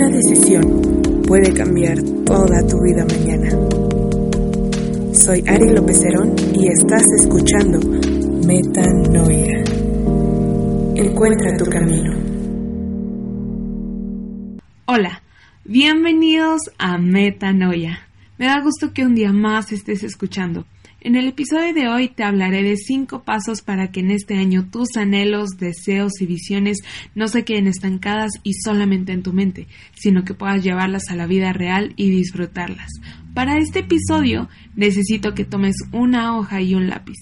Una decisión puede cambiar toda tu vida mañana. Soy Ari López y estás escuchando Metanoia. Encuentra tu camino. Hola, bienvenidos a Metanoia. Me da gusto que un día más estés escuchando. En el episodio de hoy te hablaré de cinco pasos para que en este año tus anhelos, deseos y visiones no se queden estancadas y solamente en tu mente, sino que puedas llevarlas a la vida real y disfrutarlas. Para este episodio necesito que tomes una hoja y un lápiz.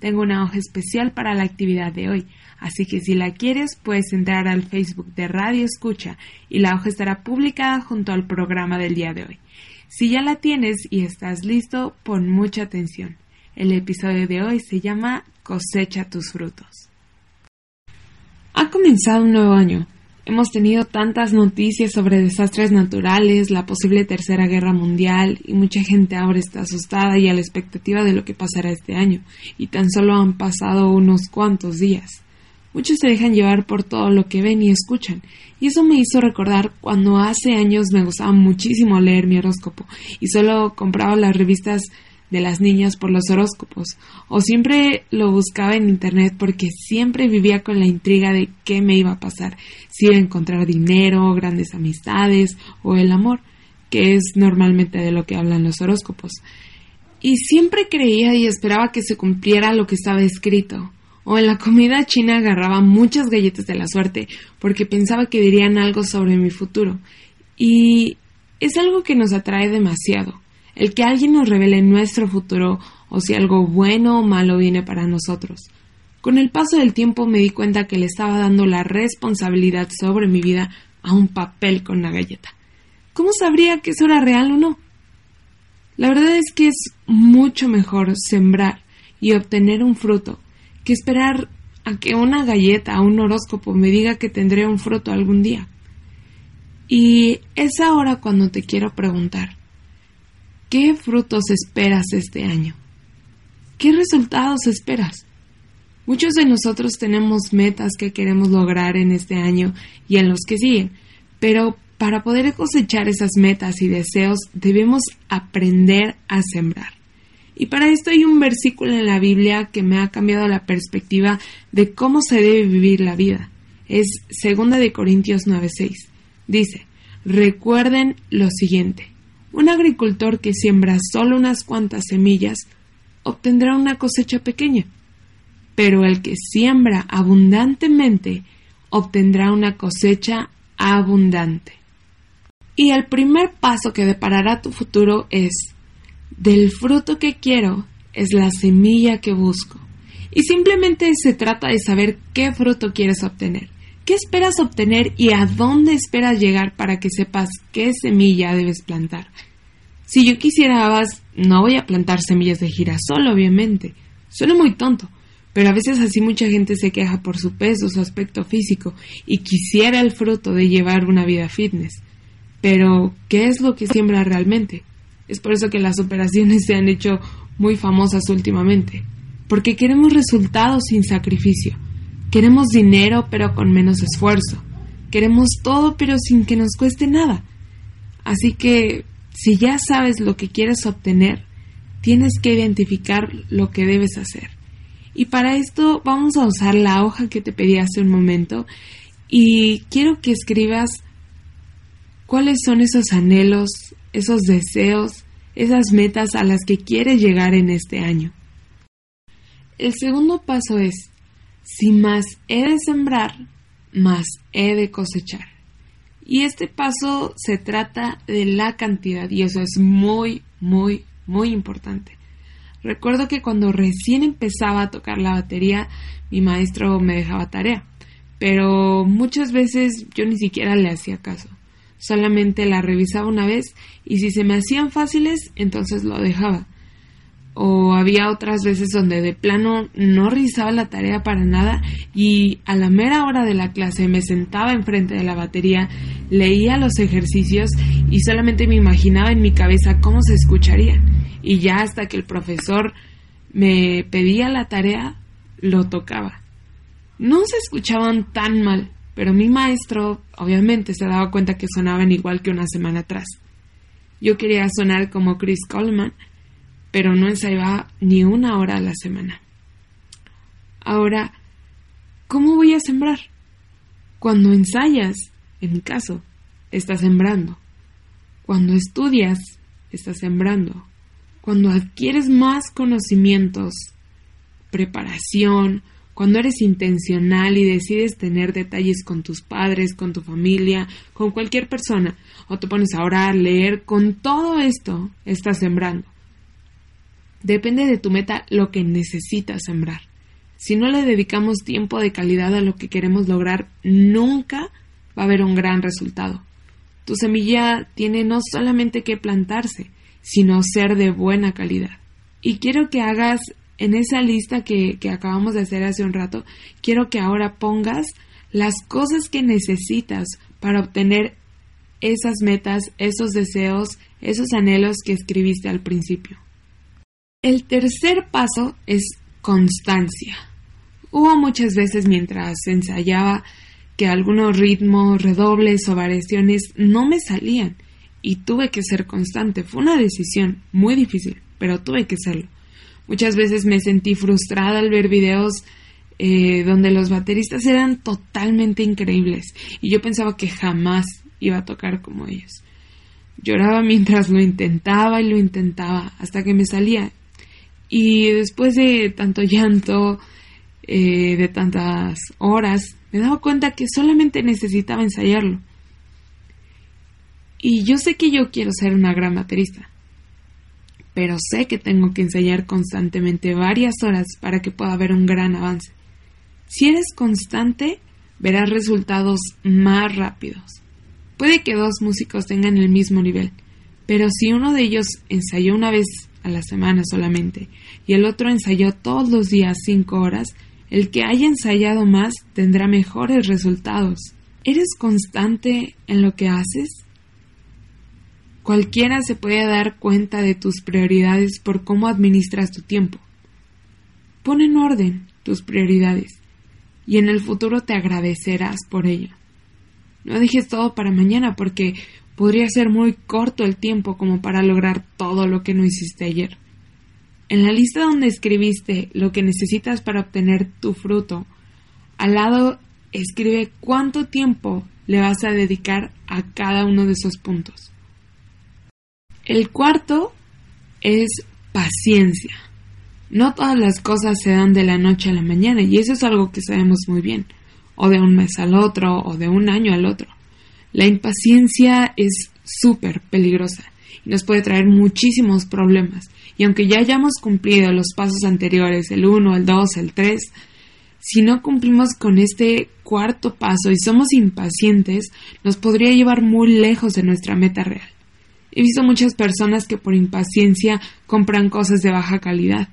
Tengo una hoja especial para la actividad de hoy, así que si la quieres puedes entrar al Facebook de Radio Escucha y la hoja estará publicada junto al programa del día de hoy. Si ya la tienes y estás listo, pon mucha atención. El episodio de hoy se llama Cosecha tus frutos. Ha comenzado un nuevo año. Hemos tenido tantas noticias sobre desastres naturales, la posible tercera guerra mundial y mucha gente ahora está asustada y a la expectativa de lo que pasará este año. Y tan solo han pasado unos cuantos días. Muchos se dejan llevar por todo lo que ven y escuchan, y eso me hizo recordar cuando hace años me gustaba muchísimo leer mi horóscopo y solo compraba las revistas de las niñas por los horóscopos, o siempre lo buscaba en internet porque siempre vivía con la intriga de qué me iba a pasar, si iba a encontrar dinero, grandes amistades o el amor, que es normalmente de lo que hablan los horóscopos. Y siempre creía y esperaba que se cumpliera lo que estaba escrito, o en la comida china agarraba muchas galletas de la suerte porque pensaba que dirían algo sobre mi futuro. Y es algo que nos atrae demasiado, el que alguien nos revele nuestro futuro o si algo bueno o malo viene para nosotros. Con el paso del tiempo me di cuenta que le estaba dando la responsabilidad sobre mi vida a un papel con una galleta. ¿Cómo sabría que eso era real o no? La verdad es que es mucho mejor sembrar y obtener un fruto que esperar a que una galleta o un horóscopo me diga que tendré un fruto algún día. Y es ahora cuando te quiero preguntar, ¿qué frutos esperas este año? ¿Qué resultados esperas? Muchos de nosotros tenemos metas que queremos lograr en este año y en los que siguen, pero para poder cosechar esas metas y deseos debemos aprender a sembrar. Y para esto hay un versículo en la Biblia que me ha cambiado la perspectiva de cómo se debe vivir la vida. Es 2 de Corintios 9:6. Dice: "Recuerden lo siguiente: un agricultor que siembra solo unas cuantas semillas obtendrá una cosecha pequeña, pero el que siembra abundantemente obtendrá una cosecha abundante." Y el primer paso que deparará tu futuro es del fruto que quiero es la semilla que busco. Y simplemente se trata de saber qué fruto quieres obtener, qué esperas obtener y a dónde esperas llegar para que sepas qué semilla debes plantar. Si yo quisiera no voy a plantar semillas de girasol, obviamente. Suena muy tonto, pero a veces así mucha gente se queja por su peso, su aspecto físico y quisiera el fruto de llevar una vida fitness. Pero, ¿qué es lo que siembra realmente? Es por eso que las operaciones se han hecho muy famosas últimamente, porque queremos resultados sin sacrificio. Queremos dinero pero con menos esfuerzo. Queremos todo pero sin que nos cueste nada. Así que, si ya sabes lo que quieres obtener, tienes que identificar lo que debes hacer. Y para esto vamos a usar la hoja que te pedí hace un momento y quiero que escribas cuáles son esos anhelos, esos deseos, esas metas a las que quieres llegar en este año. El segundo paso es, si más he de sembrar, más he de cosechar. Y este paso se trata de la cantidad y eso es muy, muy, muy importante. Recuerdo que cuando recién empezaba a tocar la batería, mi maestro me dejaba tarea, pero muchas veces yo ni siquiera le hacía caso solamente la revisaba una vez y si se me hacían fáciles, entonces lo dejaba. O había otras veces donde de plano no revisaba la tarea para nada y a la mera hora de la clase me sentaba enfrente de la batería, leía los ejercicios y solamente me imaginaba en mi cabeza cómo se escucharía. Y ya hasta que el profesor me pedía la tarea, lo tocaba. No se escuchaban tan mal, pero mi maestro obviamente se daba cuenta que sonaban igual que una semana atrás. Yo quería sonar como Chris Coleman, pero no ensayaba ni una hora a la semana. Ahora, ¿cómo voy a sembrar? Cuando ensayas, en mi caso, estás sembrando. Cuando estudias, estás sembrando. Cuando adquieres más conocimientos, preparación, cuando eres intencional y decides tener detalles con tus padres, con tu familia, con cualquier persona, o te pones a orar, leer, con todo esto estás sembrando. Depende de tu meta lo que necesitas sembrar. Si no le dedicamos tiempo de calidad a lo que queremos lograr, nunca va a haber un gran resultado. Tu semilla tiene no solamente que plantarse, sino ser de buena calidad. Y quiero que hagas en esa lista que, que, acabamos de hacer hace un rato, quiero que ahora pongas las cosas que necesitas para obtener esas metas, esos deseos, esos anhelos que escribiste al principio. El tercer paso es constancia. Hubo muchas veces mientras ensayaba que algunos ritmos, redobles o variaciones no me salían y tuve que ser constante. Fue una decisión muy difícil, pero tuve que serlo. Muchas veces me sentí frustrada al ver videos eh, donde los bateristas eran totalmente increíbles y yo pensaba que jamás iba a tocar como ellos. Lloraba mientras lo intentaba y lo intentaba hasta que me salía. Y después de tanto llanto, eh, de tantas horas, me daba cuenta que solamente necesitaba ensayarlo. Y yo sé que yo quiero ser una gran baterista, pero sé que tengo que ensayar constantemente varias horas para que pueda haber un gran avance. Si eres constante, verás resultados más rápidos. Puede que dos músicos tengan el mismo nivel, pero si uno de ellos ensayó una vez a la semana solamente y el otro ensayó todos los días cinco horas, el que haya ensayado más tendrá mejores resultados. ¿Eres constante en lo que haces? Cualquiera se puede dar cuenta de tus prioridades por cómo administras tu tiempo. Pon en orden tus prioridades y en el futuro te agradecerás por ello. No dejes todo para mañana porque podría ser muy corto el tiempo como para lograr todo lo que no hiciste ayer. En la lista donde escribiste lo que necesitas para obtener tu fruto, al lado escribe cuánto tiempo le vas a dedicar a cada uno de esos puntos. El cuarto es paciencia. No todas las cosas se dan de la noche a la mañana y eso es algo que sabemos muy bien, o de un mes al otro o de un año al otro. La impaciencia es súper peligrosa y nos puede traer muchísimos problemas y aunque ya hayamos cumplido los pasos anteriores, el 1, el 2, el 3, si no cumplimos con este cuarto paso y somos impacientes, nos podría llevar muy lejos de nuestra meta real. He visto muchas personas que por impaciencia compran cosas de baja calidad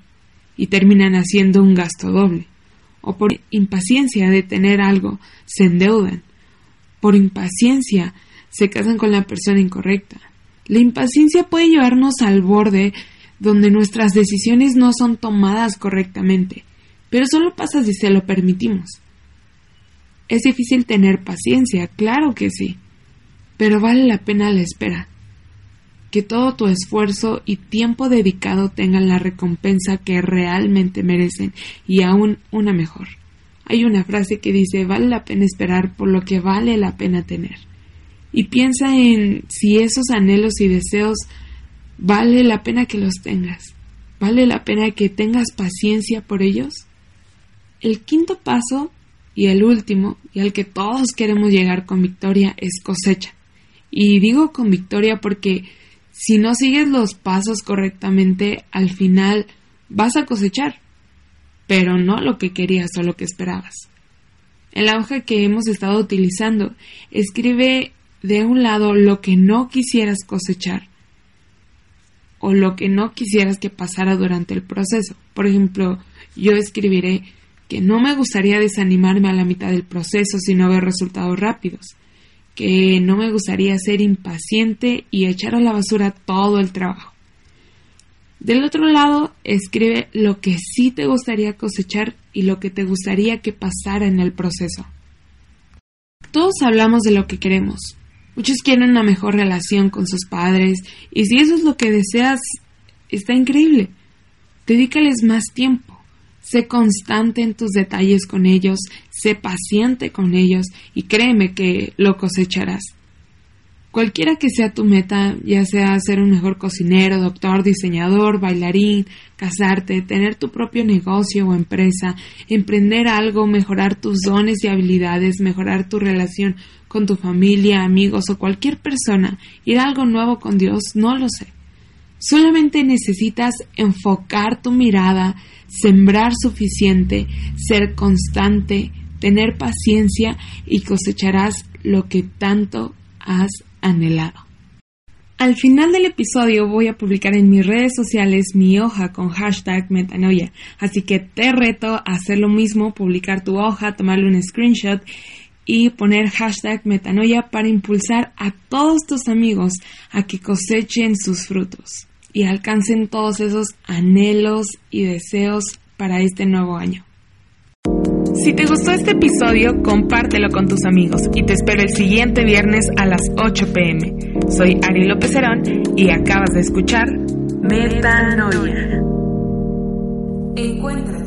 y terminan haciendo un gasto doble. O por impaciencia de tener algo, se endeudan. Por impaciencia, se casan con la persona incorrecta. La impaciencia puede llevarnos al borde donde nuestras decisiones no son tomadas correctamente, pero solo pasa si se lo permitimos. Es difícil tener paciencia, claro que sí, pero vale la pena la espera. Que todo tu esfuerzo y tiempo dedicado tengan la recompensa que realmente merecen y aún una mejor. Hay una frase que dice vale la pena esperar por lo que vale la pena tener. Y piensa en si esos anhelos y deseos vale la pena que los tengas. ¿Vale la pena que tengas paciencia por ellos? El quinto paso y el último, y al que todos queremos llegar con victoria, es cosecha. Y digo con victoria porque si no sigues los pasos correctamente, al final vas a cosechar, pero no lo que querías o lo que esperabas. En la hoja que hemos estado utilizando, escribe de un lado lo que no quisieras cosechar o lo que no quisieras que pasara durante el proceso. Por ejemplo, yo escribiré que no me gustaría desanimarme a la mitad del proceso si no veo resultados rápidos, que no me gustaría ser impaciente y echar a la basura todo el trabajo. Del otro lado, escribe lo que sí te gustaría cosechar y lo que te gustaría que pasara en el proceso. Todos hablamos de lo que queremos. Muchos quieren una mejor relación con sus padres y si eso es lo que deseas, está increíble. Dedícales más tiempo. Sé constante en tus detalles con ellos, sé paciente con ellos y créeme que lo cosecharás. Cualquiera que sea tu meta, ya sea ser un mejor cocinero, doctor, diseñador, bailarín, casarte, tener tu propio negocio o empresa, emprender algo, mejorar tus dones y habilidades, mejorar tu relación con tu familia, amigos o cualquier persona, ir a algo nuevo con Dios, no lo sé. Solamente necesitas enfocar tu mirada, sembrar suficiente, ser constante, tener paciencia y cosecharás lo que tanto has anhelado. Al final del episodio voy a publicar en mis redes sociales mi hoja con hashtag metanoia, así que te reto a hacer lo mismo, publicar tu hoja, tomarle un screenshot y poner hashtag metanoia para impulsar a todos tus amigos a que cosechen sus frutos y alcancen todos esos anhelos y deseos para este nuevo año. Si te gustó este episodio, compártelo con tus amigos y te espero el siguiente viernes a las 8 pm. Soy Ari López Herón y acabas de escuchar Metanoia. Encuentra